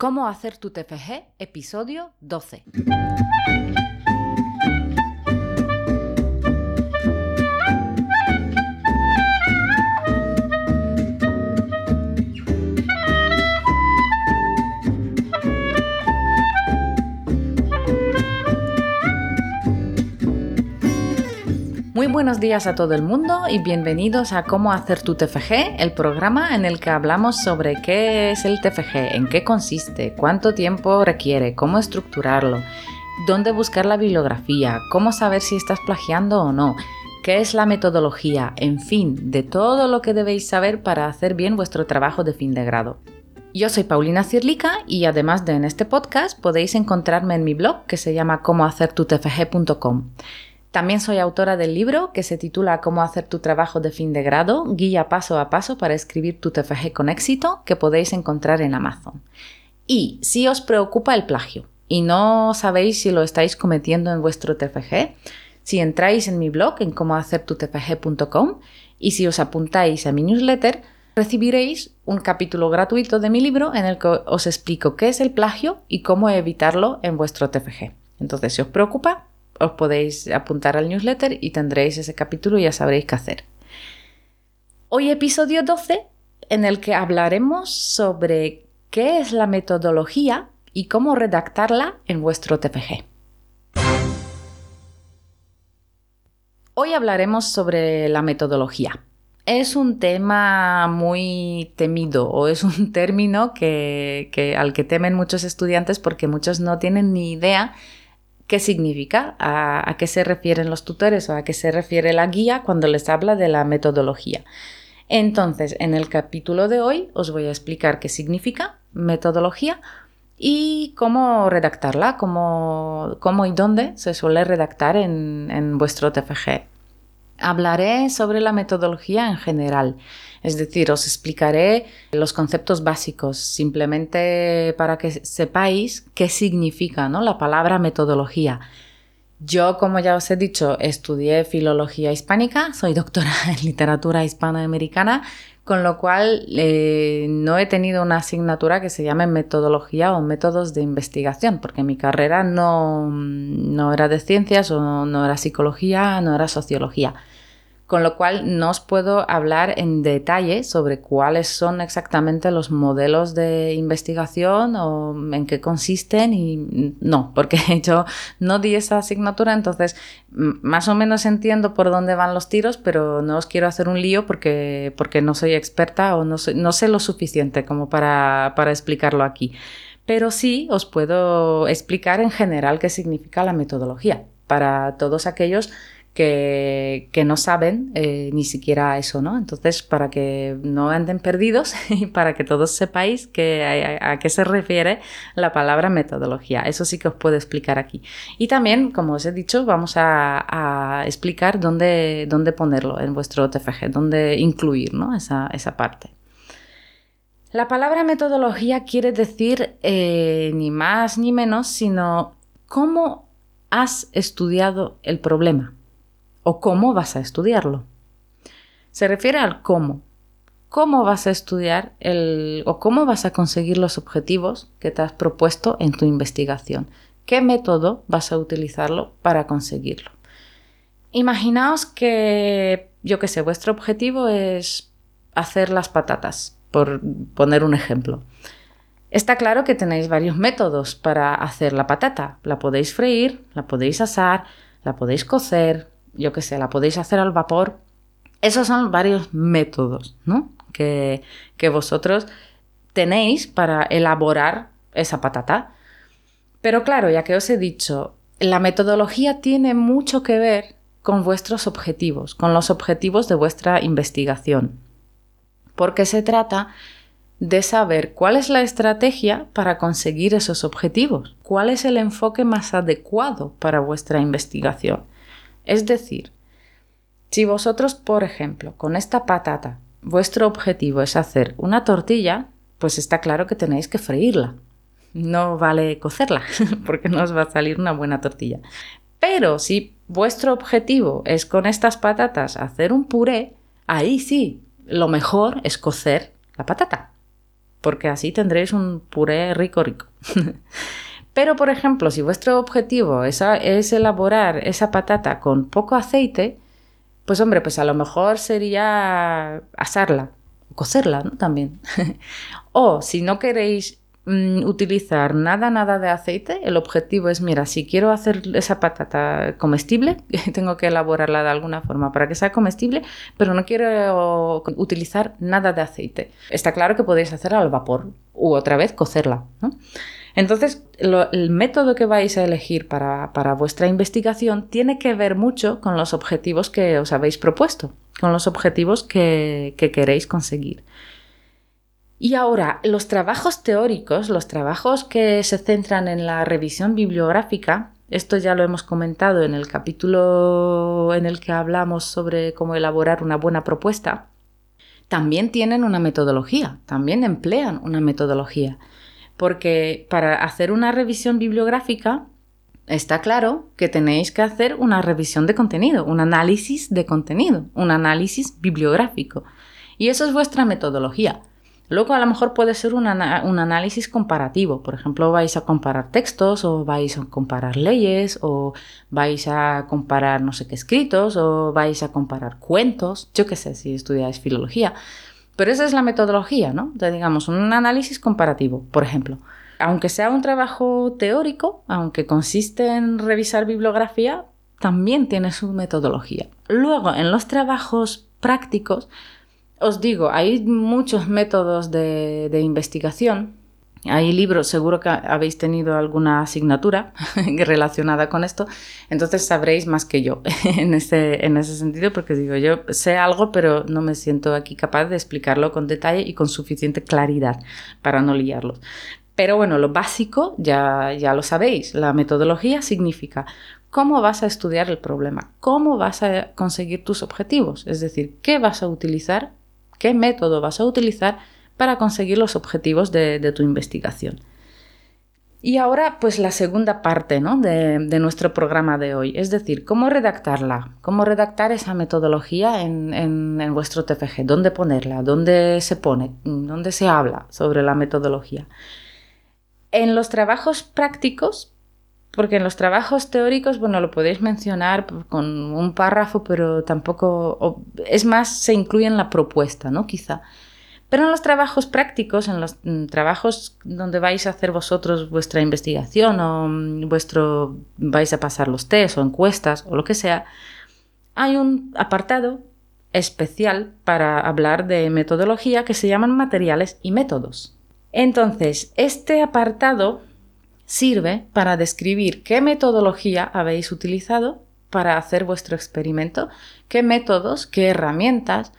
¿Cómo hacer tu TFG? Episodio 12. Muy buenos días a todo el mundo y bienvenidos a Cómo hacer tu TFG, el programa en el que hablamos sobre qué es el TFG, en qué consiste, cuánto tiempo requiere, cómo estructurarlo, dónde buscar la bibliografía, cómo saber si estás plagiando o no, qué es la metodología, en fin, de todo lo que debéis saber para hacer bien vuestro trabajo de fin de grado. Yo soy Paulina Cirlica y además de en este podcast podéis encontrarme en mi blog que se llama cómohacertutfg.com. También soy autora del libro que se titula Cómo hacer tu trabajo de fin de grado, guía paso a paso para escribir tu TFG con éxito, que podéis encontrar en Amazon. Y si os preocupa el plagio y no sabéis si lo estáis cometiendo en vuestro TFG, si entráis en mi blog en cómohacertutfg.com y si os apuntáis a mi newsletter, recibiréis un capítulo gratuito de mi libro en el que os explico qué es el plagio y cómo evitarlo en vuestro TFG. Entonces, si os preocupa, os podéis apuntar al newsletter y tendréis ese capítulo y ya sabréis qué hacer. Hoy episodio 12 en el que hablaremos sobre qué es la metodología y cómo redactarla en vuestro TFG. Hoy hablaremos sobre la metodología. Es un tema muy temido o es un término que, al que temen muchos estudiantes porque muchos no tienen ni idea qué significa, a, qué se refieren los tutores o a qué se refiere la guía cuando les habla de la metodología. Entonces, en el capítulo de hoy os voy a explicar qué significa metodología y cómo redactarla, cómo, y dónde se suele redactar en, en vuestro TFG. Hablaré sobre la metodología en general, es decir, os explicaré los conceptos básicos, simplemente para que sepáis qué significa ¿no? la palabra metodología. Yo, como ya os he dicho, estudié filología hispánica, soy doctora en literatura hispanoamericana, con lo cual eh, no he tenido una asignatura que se llame metodología o métodos de investigación, porque mi carrera no, no era de ciencias o no era psicología, no era sociología con lo cual no os puedo hablar en detalle sobre cuáles son exactamente los modelos de investigación o en qué consisten y no, porque yo no di esa asignatura, entonces más o menos entiendo por dónde van los tiros, pero no os quiero hacer un lío porque, porque no soy experta o no, no sé lo suficiente como para, para explicarlo aquí. Pero sí os puedo explicar en general qué significa la metodología para todos aquellos que, no saben eh, ni siquiera eso, ¿no? Entonces, para que no anden perdidos y para que todos sepáis que a, qué se refiere la palabra metodología. Eso sí que os puedo explicar aquí. Y también, como os he dicho, vamos a, explicar dónde, dónde, ponerlo en vuestro TFG, dónde incluir ¿no? esa, esa parte. La palabra metodología quiere decir eh, ni más ni menos, sino cómo has estudiado el problema o cómo vas a estudiarlo. Se refiere al cómo. ¿Cómo vas a estudiar el, o cómo vas a conseguir los objetivos que te has propuesto en tu investigación? ¿Qué método vas a utilizarlo para conseguirlo? Imaginaos que, yo qué sé, vuestro objetivo es hacer las patatas, por poner un ejemplo. Está claro que tenéis varios métodos para hacer la patata. La podéis freír, la podéis asar, la podéis cocer, yo qué sé, la podéis hacer al vapor. Esos son varios métodos ¿no? que, que vosotros tenéis para elaborar esa patata. Pero claro, ya que os he dicho, la metodología tiene mucho que ver con vuestros objetivos, con los objetivos de vuestra investigación. Porque se trata de saber cuál es la estrategia para conseguir esos objetivos, cuál es el enfoque más adecuado para vuestra investigación. Es decir, si vosotros, por ejemplo, con esta patata, vuestro objetivo es hacer una tortilla, pues está claro que tenéis que freírla. No vale cocerla, porque no os va a salir una buena tortilla. Pero si vuestro objetivo es con estas patatas hacer un puré, ahí sí, lo mejor es cocer la patata. porque así tendréis un puré rico rico. Pero, por ejemplo, si vuestro objetivo es, elaborar esa patata con poco aceite, pues hombre, pues a lo mejor sería asarla, cocerla ¿no? también. o si no queréis Mm, utilizar nada, nada de aceite. El objetivo es, mira, si quiero hacer esa patata comestible, tengo que elaborarla de alguna forma para que sea comestible, pero no quiero utilizar nada de aceite. Está claro que podéis hacerla al vapor u otra vez cocerla. Entonces, el método que vais a elegir para, vuestra investigación tiene que ver mucho con los objetivos que os habéis propuesto, con los objetivos que queréis conseguir. Y ahora, los trabajos teóricos, los trabajos que se centran en la revisión bibliográfica, esto ya lo hemos comentado en el capítulo en el que hablamos sobre cómo elaborar una buena propuesta, también tienen una metodología, también emplean una metodología. Porque para hacer una revisión bibliográfica, está claro que tenéis que hacer una revisión de contenido, un análisis de contenido, un análisis bibliográfico. Y eso es vuestra metodología. Luego a lo mejor puede ser un, análisis comparativo. Por ejemplo, vais a comparar textos o vais a comparar leyes o vais a comparar no sé qué escritos o vais a comparar cuentos. Yo qué sé si estudiáis filología. Pero esa es la metodología, ¿no? Digamos, un análisis comparativo, por ejemplo. Aunque sea un trabajo teórico, aunque consiste en revisar bibliografía, también tiene su metodología. Luego, en los trabajos prácticos, os digo, hay muchos métodos de, investigación. Hay libros, seguro que habéis tenido alguna asignatura relacionada con esto, entonces sabréis más que yo en ese, en ese sentido, porque digo, yo sé algo, pero no me siento aquí capaz de explicarlo con detalle y con suficiente claridad para no liarlos. Pero bueno, lo básico ya, ya lo sabéis, la metodología significa cómo vas a estudiar el problema, cómo vas a conseguir tus objetivos, es decir, qué vas a utilizar qué método vas a utilizar para conseguir los objetivos de, tu investigación. Y ahora, pues la segunda parte de, nuestro programa de hoy, es decir, cómo redactarla, cómo redactar esa metodología en, en, vuestro TFG, dónde ponerla, dónde se pone, dónde se habla sobre la metodología. En los trabajos prácticos, porque en los trabajos teóricos, bueno, lo podéis mencionar con un párrafo, pero tampoco, es más, se incluye en la propuesta, ¿no? Quizá. Pero en los trabajos prácticos, en los mm, trabajos donde vais a hacer vosotros vuestra investigación o mm, vuestro, vais a pasar los test o encuestas o lo que sea, hay un apartado especial para hablar de metodología que se llaman materiales y métodos. Entonces, este apartado sirve para describir qué metodología habéis utilizado para hacer vuestro experimento, qué métodos, qué herramientas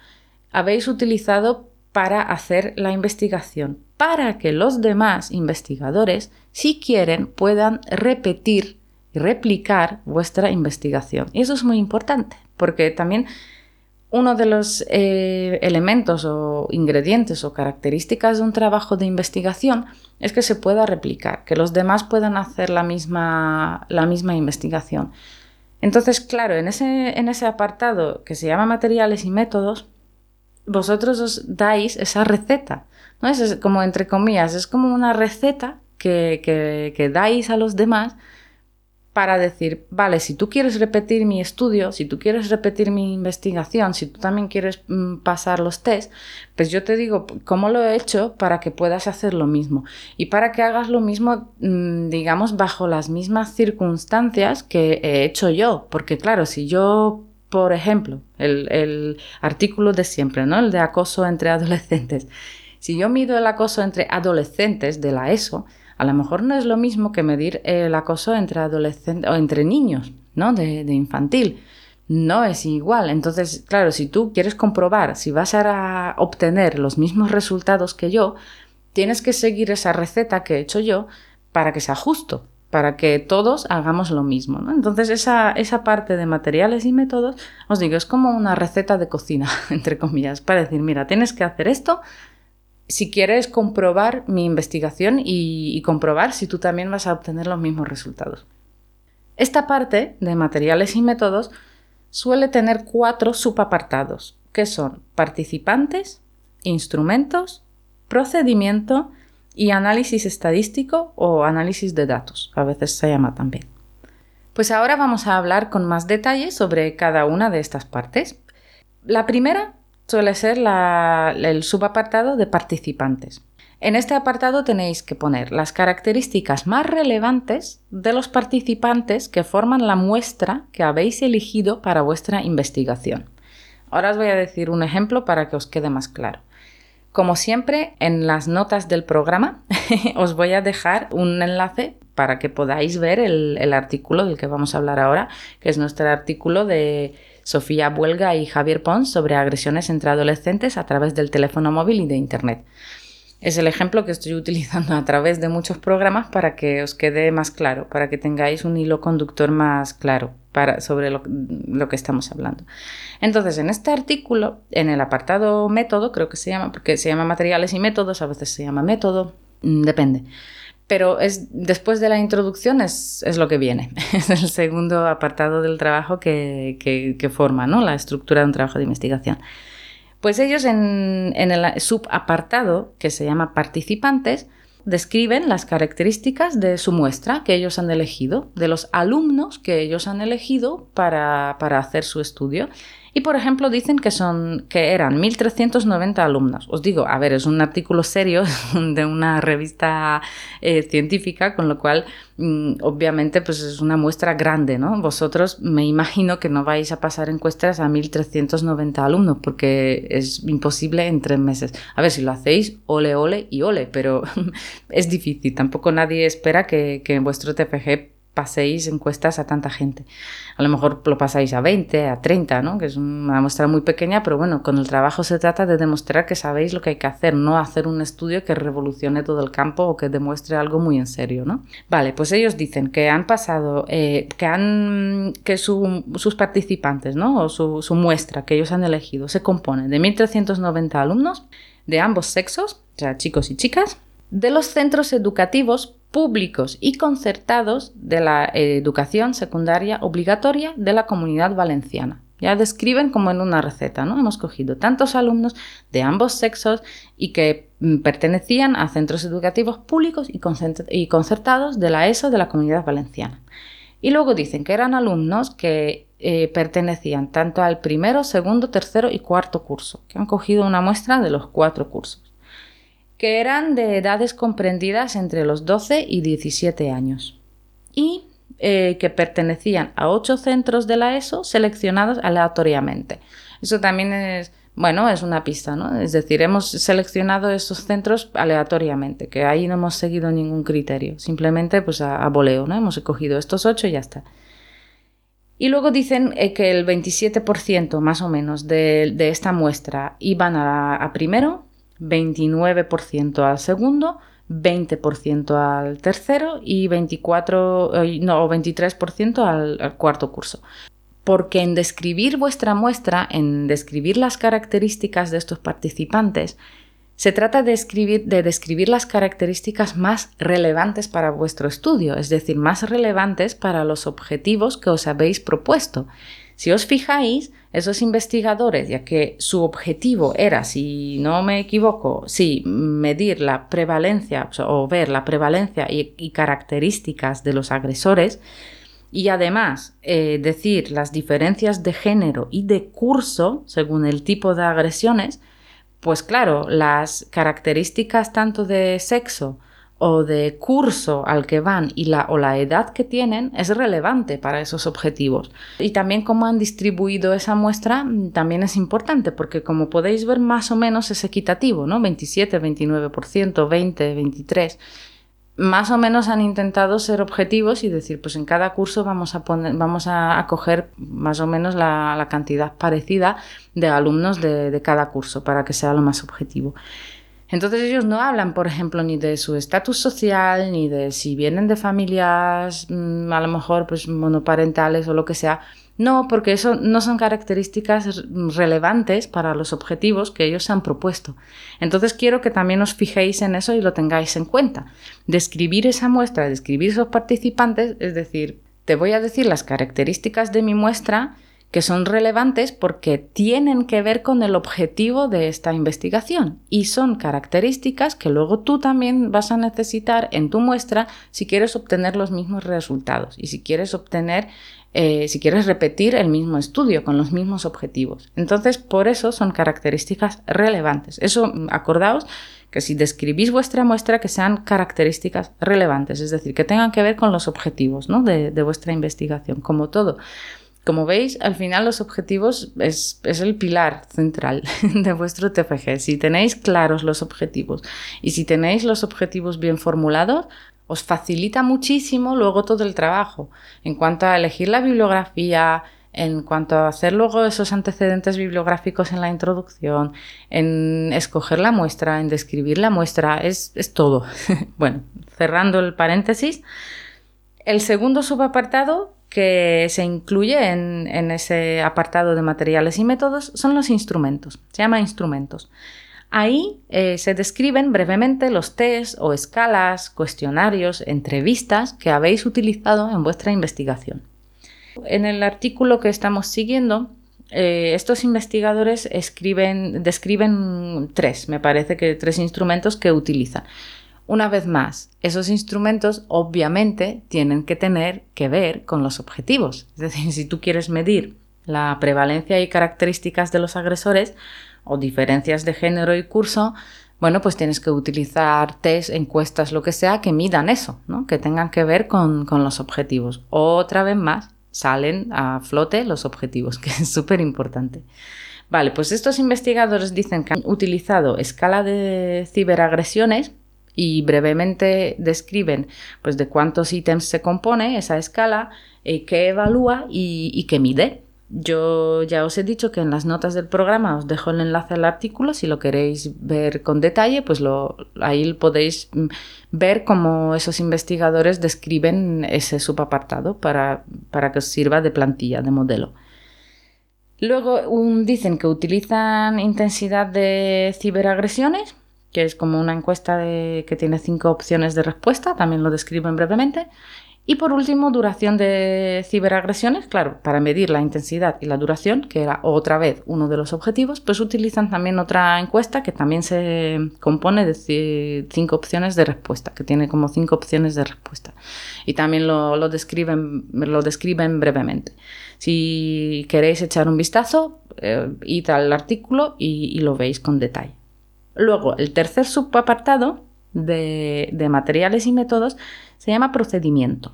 habéis utilizado para hacer la investigación, para que los demás investigadores, si quieren, puedan repetir y replicar vuestra investigación. Y eso es muy importante, porque también uno de los eh, elementos o ingredientes o características de un trabajo de investigación es que se pueda replicar, que los demás puedan hacer la misma, la misma investigación. Entonces, claro, en ese, en ese apartado que se llama materiales y métodos, vosotros os dais esa receta, ¿no? Es como entre comillas, es como una receta que, que, que dais a los demás para decir, vale, si tú quieres repetir mi estudio, si tú quieres repetir mi investigación, si tú también quieres mm, pasar los test, pues yo te digo cómo lo he hecho para que puedas hacer lo mismo y para que hagas lo mismo, mm, digamos, bajo las mismas circunstancias que he hecho yo. Porque claro, si yo, por ejemplo, el, artículo de siempre, ¿no? El de acoso entre adolescentes. Si yo mido el acoso entre adolescentes de la ESO, a lo mejor no es lo mismo que medir el acoso entre adolescentes o entre niños, ¿no? De, infantil. No es igual. Entonces, claro, si tú quieres comprobar si vas a obtener los mismos resultados que yo, tienes que seguir esa receta que he hecho yo para que sea justo, para que todos hagamos lo mismo. ¿no? Entonces, esa, esa, parte de materiales y métodos, os digo, es como una receta de cocina, entre comillas, para decir, mira, tienes que hacer esto si quieres comprobar mi investigación y, comprobar si tú también vas a obtener los mismos resultados. Esta parte de materiales y métodos suele tener cuatro subapartados, que son participantes, instrumentos, procedimiento y análisis estadístico o análisis de datos, a veces se llama también. Pues ahora vamos a hablar con más detalle sobre cada una de estas partes. La primera suele ser el subapartado de participantes. En este apartado tenéis que poner las características más relevantes de los participantes que forman la muestra que habéis elegido para vuestra investigación. Ahora os voy a decir un ejemplo para que os quede más claro. Como siempre, en las notas del programa os voy a dejar un enlace para que podáis ver el, artículo del que vamos a hablar ahora, que es nuestro artículo de Sofía Buelga y Javier Pons sobre agresiones entre adolescentes a través del teléfono móvil y de Internet. Es el ejemplo que estoy utilizando a través de muchos programas para que os quede más claro, para que tengáis un hilo conductor más claro para, sobre lo, que estamos hablando. Entonces, en este artículo, en el apartado método, creo que se llama, porque se llama materiales y métodos, a veces se llama método, mm, depende. Pero es, después de la introducción es, lo que viene. Es el segundo apartado del trabajo que, que forma ¿no? la estructura de un trabajo de investigación. Pues ellos en, el subapartado, que se llama participantes, describen las características de su muestra que ellos han elegido, de los alumnos que ellos han elegido para, para hacer su estudio. Por ejemplo dicen que son que eran 1390 alumnos. Os digo, a ver, es un artículo serio de una revista eh, científica, con lo cual mm, obviamente pues es una muestra grande, ¿no? Vosotros me imagino que no vais a pasar encuestas a 1390 alumnos porque es imposible en tres meses. A ver si lo hacéis, ole, ole y ole, pero es difícil. Tampoco nadie espera que, que vuestro TFG paséis encuestas a tanta gente. A lo mejor lo pasáis a 20, a 30, ¿no? que es una muestra muy pequeña, pero bueno, con el trabajo se trata de demostrar que sabéis lo que hay que hacer, no hacer un estudio que revolucione todo el campo o que demuestre algo muy en serio. ¿no? Vale, pues ellos dicen que han pasado, eh, que, han, que sus participantes, ¿no? o su, su muestra que ellos han elegido, se compone de 1.390 alumnos de ambos sexos, o sea, chicos y chicas, de los centros educativos públicos y concertados de la educación secundaria obligatoria de la comunidad valenciana. Ya describen como en una receta, ¿no? Hemos cogido tantos alumnos de ambos sexos y que mm, pertenecían a centros educativos públicos y concertados de la ESO de la comunidad valenciana. Y luego dicen que eran alumnos que eh, pertenecían tanto al primero, segundo, tercero y cuarto curso, que han cogido una muestra de los cuatro cursos que eran de edades comprendidas entre los 12 y 17 años y eh, que pertenecían a ocho centros de la ESO seleccionados aleatoriamente. Eso también es, bueno, es una pista, ¿no? Es decir, hemos seleccionado esos centros aleatoriamente, que ahí no hemos seguido ningún criterio, simplemente pues a, voleo, ¿no? Hemos escogido estos ocho y ya está. Y luego dicen eh, que el 27% más o menos de, esta muestra iban a primero, 29% al segundo, 20% al tercero y 24, eh, no, 23% al, al cuarto curso. Porque en describir vuestra muestra, en describir las características de estos participantes, se trata de, escribir, de, describir las características más relevantes para vuestro estudio, es decir, más relevantes para los objetivos que os habéis propuesto. Si os fijáis, esos investigadores, ya que su objetivo era, si no me equivoco, sí, medir la prevalencia o ver la prevalencia y, características de los agresores, y además eh, decir las diferencias de género y de curso según el tipo de agresiones, pues claro, las características tanto de sexo o de curso al que van y la, o la edad que tienen es relevante para esos objetivos. Y también cómo han distribuido esa muestra mm, también es importante porque como podéis ver más o menos es equitativo, ¿no? 27, 29%, 20, 23 más o menos han intentado ser objetivos y decir, pues en cada curso vamos a poner, vamos a, coger más o menos la, cantidad parecida de alumnos de, de, cada curso para que sea lo más objetivo. Entonces ellos no hablan, por ejemplo, ni de su estatus social, ni de si vienen de familias mm, a lo mejor pues monoparentales o lo que sea. No, porque eso no son características relevantes para los objetivos que ellos han propuesto. Entonces quiero que también os fijéis en eso y lo tengáis en cuenta. Describir esa muestra, describir esos participantes, es decir, te voy a decir las características de mi muestra que son relevantes porque tienen que ver con el objetivo de esta investigación y son características que luego tú también vas a necesitar en tu muestra si quieres obtener los mismos resultados y si quieres obtener eh, si quieres repetir el mismo estudio con los mismos objetivos. Entonces, por eso son características relevantes. Eso, mm, acordaos que si describís vuestra muestra, que sean características relevantes, es decir, que tengan que ver con los objetivos de, de vuestra investigación, como todo. Como veis, al final los objetivos es, el pilar central de vuestro TFG. Si tenéis claros los objetivos y si tenéis los objetivos bien formulados, os facilita muchísimo luego todo el trabajo. En cuanto a elegir la bibliografía, en cuanto a hacer luego esos antecedentes bibliográficos en la introducción, en escoger la muestra, en describir la muestra, es, es todo. bueno, cerrando el paréntesis, el segundo subapartado que se incluye en, ese apartado de materiales y métodos son los instrumentos. Se llama instrumentos. Ahí eh, se describen brevemente los test o escalas, cuestionarios, entrevistas que habéis utilizado en vuestra investigación. En el artículo que estamos siguiendo, eh, estos investigadores escriben, describen tres, me parece que tres instrumentos que utilizan. Una vez más, esos instrumentos obviamente tienen que tener que ver con los objetivos. Es decir, si tú quieres medir la prevalencia y características de los agresores o diferencias de género y curso, bueno, pues tienes que utilizar test, encuestas, lo que sea, que midan eso, ¿no? que tengan que ver con, con los objetivos. Otra vez más, salen a flote los objetivos, que es súper importante. Vale, pues estos investigadores dicen que han utilizado escala de ciberagresiones y brevemente describen pues, de cuántos ítems se compone esa escala, eh, qué evalúa y, qué mide. Yo ya os he dicho que en las notas del programa os dejo el enlace al artículo. Si lo queréis ver con detalle, pues lo, ahí podéis mm, ver cómo esos investigadores describen ese subapartado para, para que os sirva de plantilla, de modelo. Luego dicen que utilizan intensidad de ciberagresiones que es como una encuesta que tiene cinco opciones de respuesta, también lo describen brevemente. Y por último, duración de ciberagresiones, claro, para medir la intensidad y la duración, que era otra vez uno de los objetivos, pues utilizan también otra encuesta que también se compone de cinco opciones de respuesta, que tiene como cinco opciones de respuesta. Y también lo, describen, lo describen brevemente. Si queréis echar un vistazo, eh, id al artículo y lo veis con detalle. Luego, el tercer subapartado de, de materiales y métodos se llama procedimiento.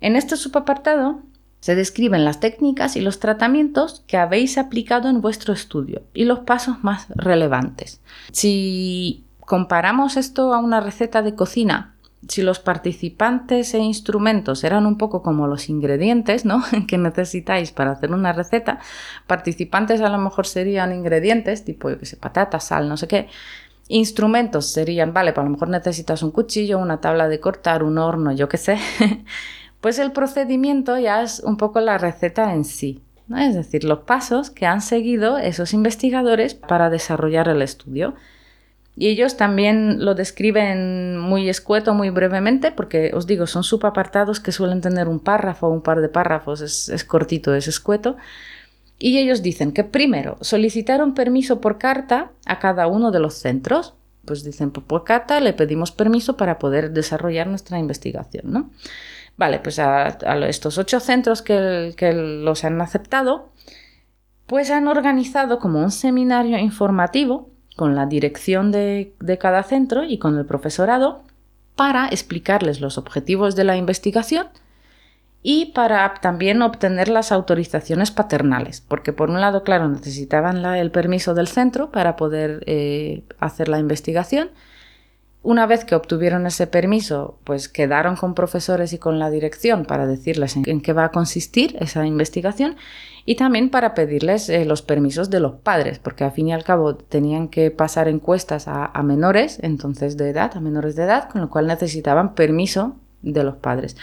En este subapartado se describen las técnicas y los tratamientos que habéis aplicado en vuestro estudio y los pasos más relevantes. Si comparamos esto a una receta de cocina, si los participantes e instrumentos eran un poco como los ingredientes ¿no? que necesitáis para hacer una receta, participantes a lo mejor serían ingredientes tipo, yo qué sé, patata, sal, no sé qué. Instrumentos serían, vale, pues a lo mejor necesitas un cuchillo, una tabla de cortar, un horno, yo qué sé. pues el procedimiento ya es un poco la receta en sí. ¿no? Es decir, los pasos que han seguido esos investigadores para desarrollar el estudio. Y ellos también lo describen muy escueto, muy brevemente, porque os digo, son subapartados que suelen tener un párrafo o un par de párrafos, es, cortito, es escueto. Y ellos dicen que primero solicitaron permiso por carta a cada uno de los centros. Pues dicen, pues por carta le pedimos permiso para poder desarrollar nuestra investigación, ¿no? Vale, pues a, estos ocho centros que, que los han aceptado, pues han organizado como un seminario informativo con la dirección de, cada centro y con el profesorado para explicarles los objetivos de la investigación y para también obtener las autorizaciones paternales, porque por un lado, claro, necesitaban el permiso del centro para poder eh, hacer la investigación. Una vez que obtuvieron ese permiso, pues quedaron con profesores y con la dirección para decirles en qué va a consistir esa investigación y también para pedirles eh, los permisos de los padres, porque al fin y al cabo tenían que pasar encuestas a, menores, entonces de edad, a menores de edad, con lo cual necesitaban permiso de los padres.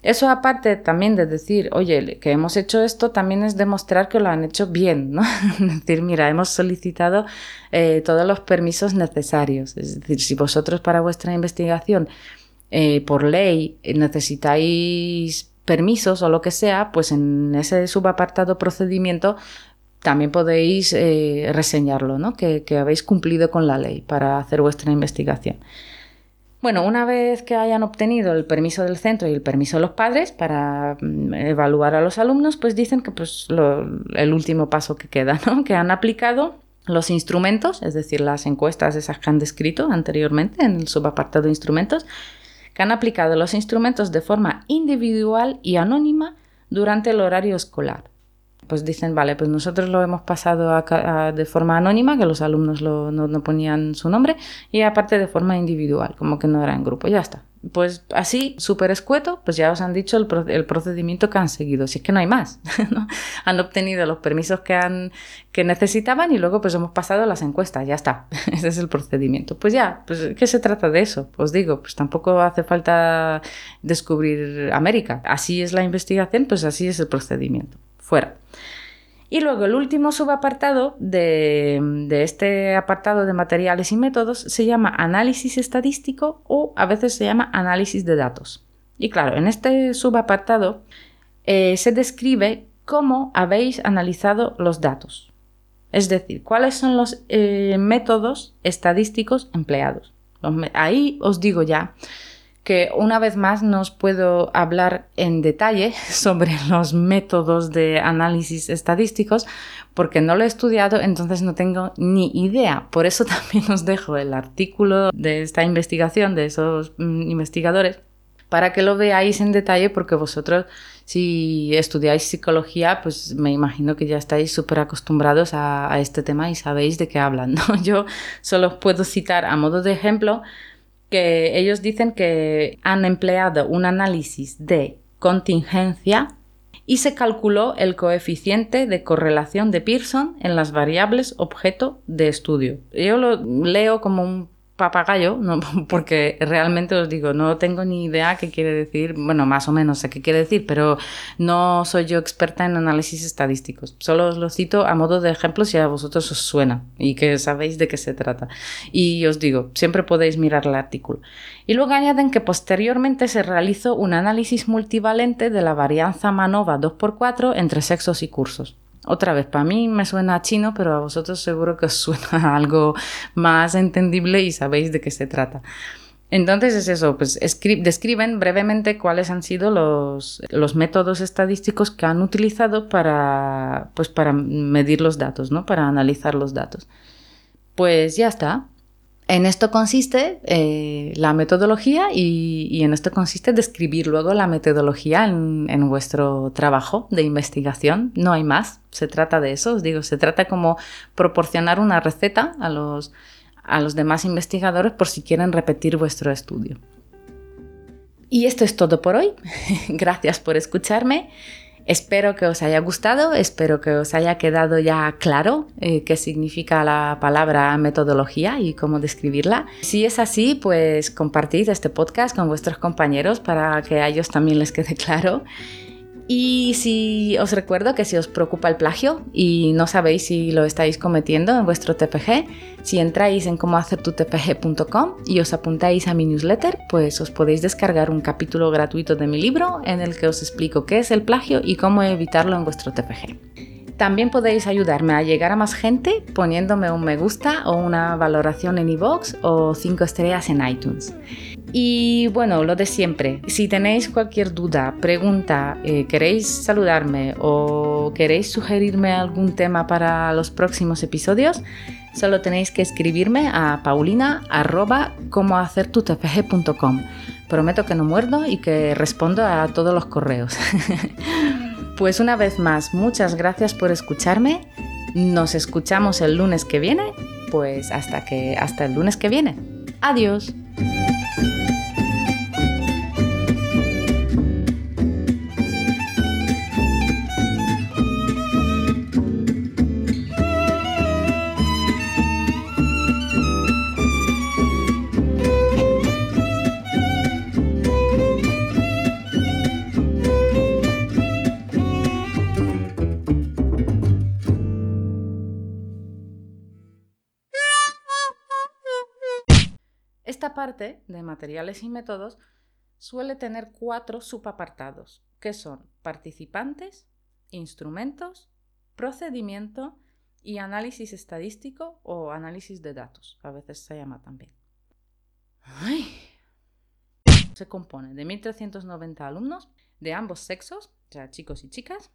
Eso aparte también de decir, oye, que hemos hecho esto, también es demostrar que lo han hecho bien, ¿no? es decir, mira, hemos solicitado eh, todos los permisos necesarios. Es decir, si vosotros para vuestra investigación eh, por ley necesitáis permisos o lo que sea, pues en ese subapartado procedimiento también podéis eh, reseñarlo, ¿no? que, habéis cumplido con la ley para hacer vuestra investigación. Bueno, una vez que hayan obtenido el permiso del centro y el permiso de los padres para mm, evaluar a los alumnos, pues dicen que pues, el último paso que queda, ¿no? que han aplicado los instrumentos, es decir, las encuestas esas que han descrito anteriormente en el subapartado de instrumentos, que han aplicado los instrumentos de forma individual y anónima durante el horario escolar pues dicen, vale, pues nosotros lo hemos pasado de forma anónima, que los alumnos no, ponían su nombre, y aparte de forma individual, como que no era en grupo, ya está. Pues así, súper escueto, pues ya os han dicho el, procedimiento que han seguido. Si es que no hay más. Han obtenido los permisos que, han, que necesitaban y luego pues hemos pasado las encuestas, ya está. Ese es el procedimiento. Pues ya, pues ¿qué se trata de eso? Os digo, pues tampoco hace falta descubrir América. Así es la investigación, pues así es el procedimiento. Fuera. Y luego el último subapartado de, este apartado de materiales y métodos se llama análisis estadístico o a veces se llama análisis de datos. Y claro, en este subapartado eh, se describe cómo habéis analizado los datos. Es decir, cuáles son los eh, métodos estadísticos empleados. Ahí os digo ya que una vez más no os puedo hablar en detalle sobre los métodos de análisis estadísticos porque no lo he estudiado, entonces no tengo ni idea. Por eso también os dejo el artículo de esta investigación de esos mm, investigadores para que lo veáis en detalle porque vosotros si estudiáis psicología pues me imagino que ya estáis súper acostumbrados a, este tema y sabéis de qué hablan. ¿no? Yo solo os puedo citar a modo de ejemplo que ellos dicen que han empleado un análisis de contingencia y se calculó el coeficiente de correlación de Pearson en las variables objeto de estudio. Yo lo leo como un papagayo, no, porque realmente os digo, no tengo ni idea qué quiere decir, bueno, más o menos sé qué quiere decir, pero no soy yo experta en análisis estadísticos. Solo os lo cito a modo de ejemplo si a vosotros os suena y que sabéis de qué se trata. Y os digo, siempre podéis mirar el artículo. Y luego añaden que posteriormente se realizó un análisis multivalente de la varianza MANOVA 2x4 entre sexos y cursos. Otra vez, para mí me suena chino, pero a vosotros seguro que os suena algo más entendible y sabéis de qué se trata. Entonces es eso, pues describen brevemente cuáles han sido los, los, métodos estadísticos que han utilizado para, pues para medir los datos, ¿no? Para analizar los datos. Pues ya está. En esto consiste eh, la metodología y, en esto consiste describir luego la metodología en, vuestro trabajo de investigación. No hay más, se trata de eso, os digo, se trata como proporcionar una receta a los, a los demás investigadores por si quieren repetir vuestro estudio. Y esto es todo por hoy. Gracias por escucharme. Espero que os haya gustado, espero que os haya quedado ya claro eh, qué significa la palabra metodología y cómo describirla. Si es así, pues compartid este podcast con vuestros compañeros para que a ellos también les quede claro. Y si os recuerdo que si os preocupa el plagio y no sabéis si lo estáis cometiendo en vuestro TPG, si entráis en cómohacertutpg.com y os apuntáis a mi newsletter, pues os podéis descargar un capítulo gratuito de mi libro en el que os explico qué es el plagio y cómo evitarlo en vuestro TPG. También podéis ayudarme a llegar a más gente poniéndome un me gusta o una valoración en iVoox o 5 estrellas en iTunes. Y bueno, lo de siempre, si tenéis cualquier duda, pregunta, eh, queréis saludarme o queréis sugerirme algún tema para los próximos episodios, solo tenéis que escribirme a paulina Prometo que no muerdo y que respondo a todos los correos. pues una vez más, muchas gracias por escucharme. Nos escuchamos el lunes que viene. Pues hasta que hasta el lunes que viene. Adiós. De materiales y métodos suele tener cuatro subapartados, que son participantes, instrumentos, procedimiento y análisis estadístico o análisis de datos, a veces se llama también. Se compone de 1.390 alumnos de ambos sexos, o sea, chicos y chicas,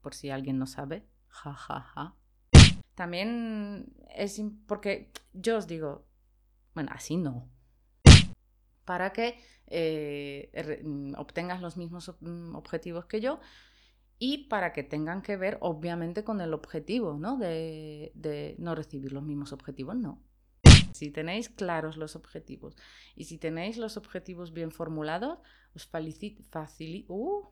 por si alguien no sabe, ja, ja, ja. También es porque yo os digo, bueno, así no, para que eh, mm, obtengas los mismos mm, objetivos que yo y para que tengan que ver obviamente con el objetivo, ¿no? De, no recibir los mismos objetivos, no. Si tenéis claros los objetivos y si tenéis los objetivos bien formulados, os facilita... Uh,